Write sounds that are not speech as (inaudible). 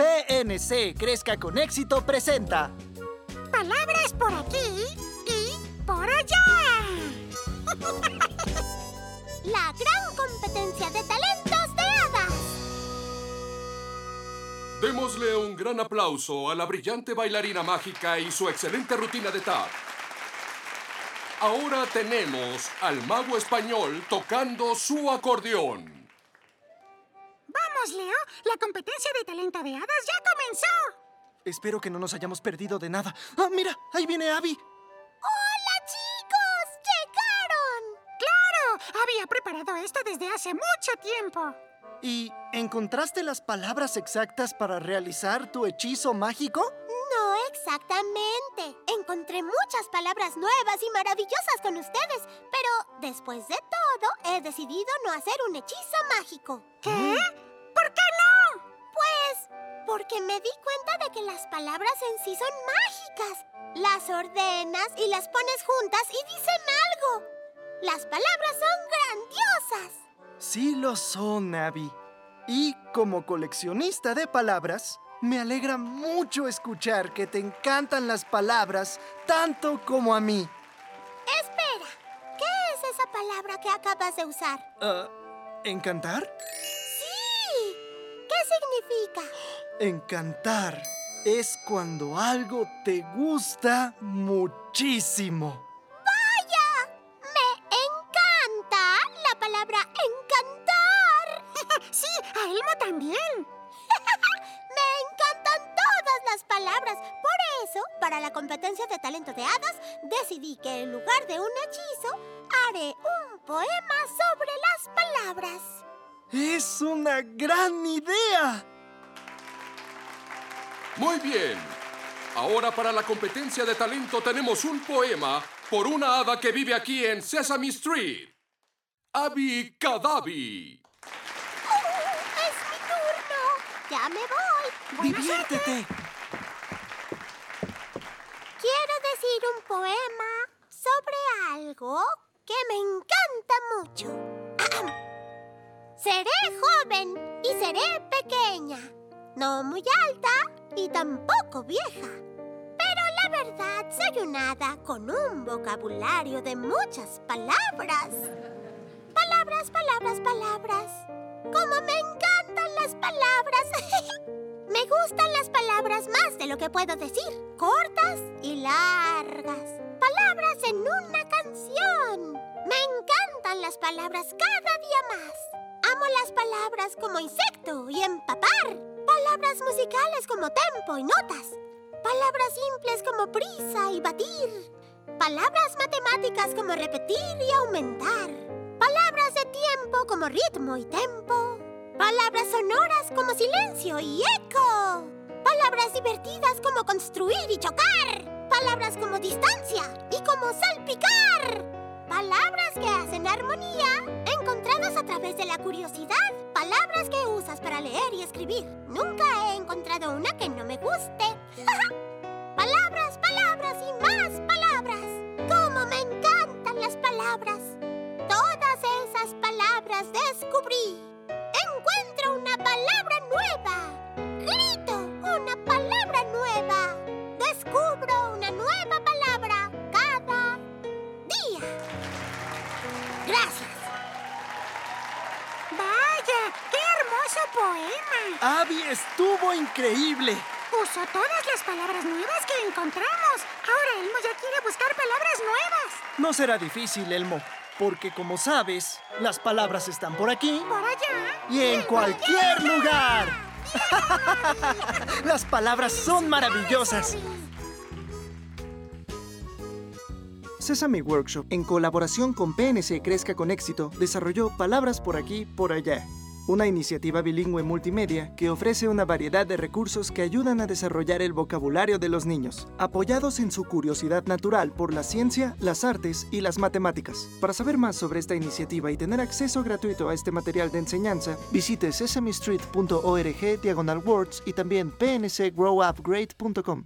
PNC Crezca con Éxito presenta Palabras por aquí y por allá. (laughs) La gran competencia de talentos de hadas. Démosle un gran aplauso a la brillante bailarina mágica y su excelente rutina de tap. Ahora tenemos al mago español tocando su acordeón. Leo. La competencia de talento de hadas ya comenzó. Espero que no nos hayamos perdido de nada. ¡Ah, mira! Ahí viene Abby. ¡Hola, chicos! ¡Llegaron! ¡Claro! Había preparado esto desde hace mucho tiempo. ¿Y encontraste las palabras exactas para realizar tu hechizo mágico? No exactamente. Encontré muchas palabras nuevas y maravillosas con ustedes, pero después de todo he decidido no hacer un hechizo mágico. ¿Qué? Porque me di cuenta de que las palabras en sí son mágicas. Las ordenas y las pones juntas y dicen algo. Las palabras son grandiosas. Sí lo son, Abby. Y como coleccionista de palabras, me alegra mucho escuchar que te encantan las palabras tanto como a mí. Espera, ¿qué es esa palabra que acabas de usar? Ah, ¿Encantar? Sí. ¿Qué significa? Encantar es cuando algo te gusta muchísimo. ¡Vaya! Me encanta la palabra encantar. (laughs) Sí, a Elmo también. (laughs) Me encantan todas las palabras. Por eso, para la competencia de talento de hadas, decidí que en lugar de un hechizo, haré un poema sobre las palabras. Es una gran idea. Muy bien. Ahora para la competencia de talento tenemos un poema por una hada que vive aquí en Sesame Street. Abby Cadavi. ¡Oh, ¡Es mi turno! ¡Ya me voy! Diviértete. Quiero decir un poema sobre algo que me encanta mucho. seré joven y seré pequeña, no muy alta y tampoco vieja. Pero la verdad soy un hada con un vocabulario de muchas palabras. Palabras, palabras, palabras. ¡Cómo me encantan las palabras! (laughs) me gustan las palabras más de lo que puedo decir. Cortas y largas. Palabras en una canción. Me encantan las palabras cada día más. Amo las palabras como insecto y empapar. Palabras musicales como tempo y notas. Palabras simples como prisa y batir. Palabras matemáticas como repetir y aumentar. Palabras de tiempo como ritmo y tempo. Palabras sonoras como silencio y eco. Palabras divertidas como construir y chocar. Palabras como distancia y como salpicar. Palabras que hacen armonía, encontradas a través de la curiosidad. Palabras que leer y escribir. Nunca he encontrado una que no me guste. (laughs) palabras, palabras y más palabras. ¡Cómo me encantan las palabras! Todas esas palabras descubrí. Encuentro una palabra nueva. Grito poema. Abby estuvo increíble. Usó todas las palabras nuevas que encontramos. Ahora Elmo ya quiere buscar palabras nuevas. No será difícil, Elmo, porque como sabes, las palabras están por aquí Por allá. y en cualquier lugar. (laughs) Las palabras son maravillosas. Sesame Workshop, en colaboración con PNC Crezca con Éxito, desarrolló Palabras por aquí, por allá, una iniciativa bilingüe multimedia que ofrece una variedad de recursos que ayudan a desarrollar el vocabulario de los niños, apoyados en su curiosidad natural por la ciencia, las artes y las matemáticas. Para saber más sobre esta iniciativa y tener acceso gratuito a este material de enseñanza, visite sesamestreet.org diagonal words y también pncgrowupgrade.com.